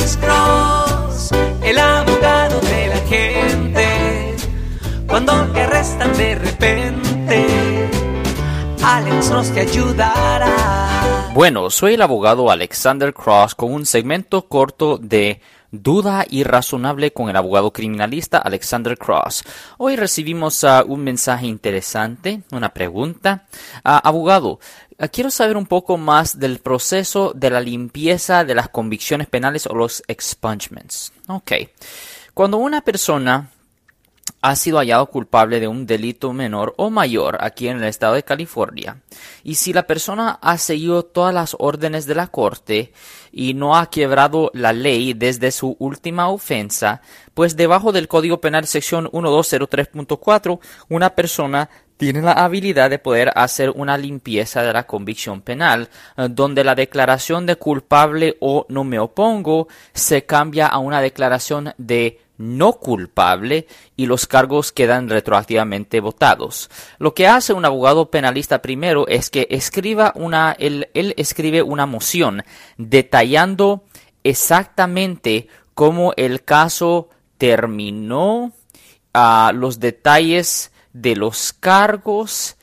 Alex Cross, el abogado de la gente. Cuando te arrestan de repente, Alex Cross te ayudará. Bueno, soy el abogado Alexander Cross con un segmento corto de Duda irrazonable con el abogado criminalista Alexander Cross. Hoy recibimos uh, un mensaje interesante, una pregunta. Uh, abogado, uh, quiero saber un poco más del proceso de la limpieza de las convicciones penales o los expungements. Ok. Cuando una persona ha sido hallado culpable de un delito menor o mayor aquí en el estado de California. Y si la persona ha seguido todas las órdenes de la corte y no ha quebrado la ley desde su última ofensa, pues debajo del Código Penal sección 1203.4, una persona tiene la habilidad de poder hacer una limpieza de la convicción penal, eh, donde la declaración de culpable o no me opongo se cambia a una declaración de no culpable y los cargos quedan retroactivamente votados. Lo que hace un abogado penalista primero es que escriba una, él, escribe una moción detallando exactamente cómo el caso terminó, a los detalles de los cargos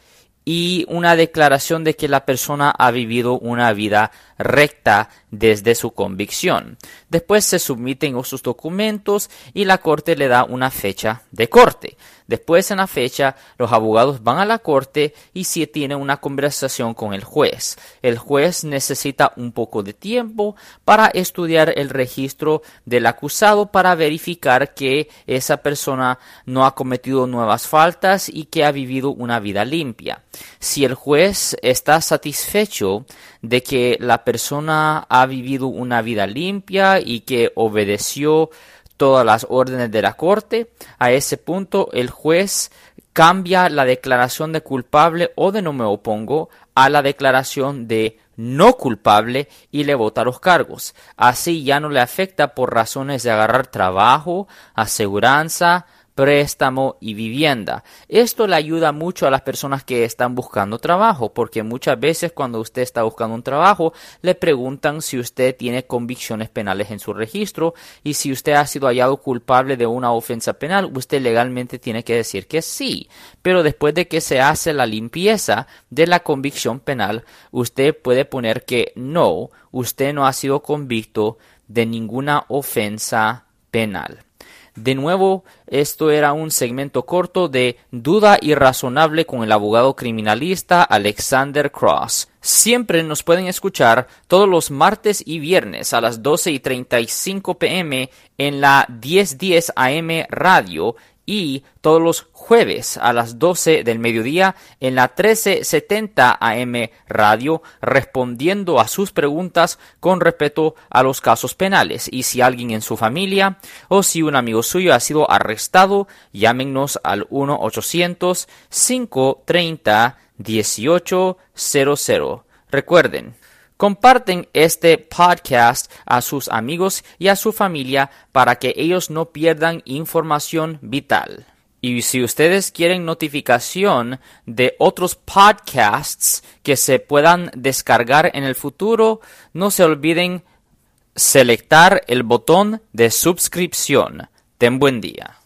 y una declaración de que la persona ha vivido una vida recta desde su convicción. Después se submiten sus documentos y la corte le da una fecha de corte. Después en la fecha los abogados van a la corte y se tiene una conversación con el juez. El juez necesita un poco de tiempo para estudiar el registro del acusado para verificar que esa persona no ha cometido nuevas faltas y que ha vivido una vida limpia. Si el juez está satisfecho de que la persona ha vivido una vida limpia y que obedeció todas las órdenes de la corte, a ese punto el juez cambia la declaración de culpable o de no me opongo a la declaración de no culpable y le vota los cargos. Así ya no le afecta por razones de agarrar trabajo, aseguranza, préstamo y vivienda. Esto le ayuda mucho a las personas que están buscando trabajo, porque muchas veces cuando usted está buscando un trabajo, le preguntan si usted tiene convicciones penales en su registro y si usted ha sido hallado culpable de una ofensa penal, usted legalmente tiene que decir que sí. Pero después de que se hace la limpieza de la convicción penal, usted puede poner que no, usted no ha sido convicto de ninguna ofensa penal. De nuevo, esto era un segmento corto de Duda Irrazonable con el abogado criminalista Alexander Cross. Siempre nos pueden escuchar todos los martes y viernes a las 12 y 35 pm en la 1010 AM radio y todos los jueves a las 12 del mediodía en la 1370 AM radio respondiendo a sus preguntas con respecto a los casos penales. Y si alguien en su familia o si un amigo suyo ha sido arrestado llámenos al 1 800 530 1800 recuerden Comparten este podcast a sus amigos y a su familia para que ellos no pierdan información vital. Y si ustedes quieren notificación de otros podcasts que se puedan descargar en el futuro, no se olviden selectar el botón de suscripción. Ten buen día.